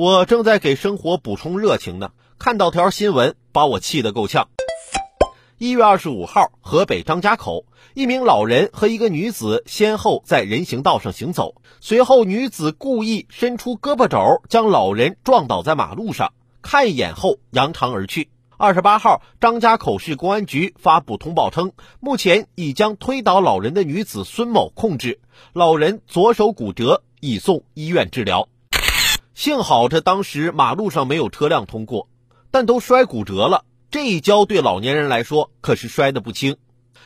我正在给生活补充热情呢，看到条新闻，把我气得够呛。一月二十五号，河北张家口，一名老人和一个女子先后在人行道上行走，随后女子故意伸出胳膊肘，将老人撞倒在马路上，看一眼后扬长而去。二十八号，张家口市公安局发布通报称，目前已将推倒老人的女子孙某控制，老人左手骨折，已送医院治疗。幸好这当时马路上没有车辆通过，但都摔骨折了。这一跤对老年人来说可是摔得不轻，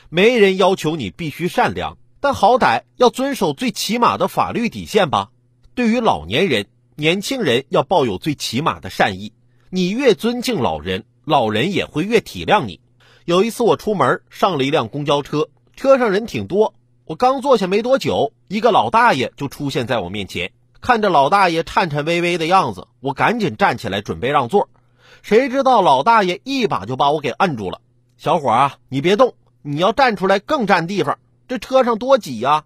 没人要求你必须善良，但好歹要遵守最起码的法律底线吧。对于老年人、年轻人要抱有最起码的善意，你越尊敬老人，老人也会越体谅你。有一次我出门上了一辆公交车，车上人挺多，我刚坐下没多久，一个老大爷就出现在我面前，看着老大爷颤颤巍巍的样子，我赶紧站起来准备让座。谁知道老大爷一把就把我给摁住了，小伙啊，你别动，你要站出来更占地方，这车上多挤呀！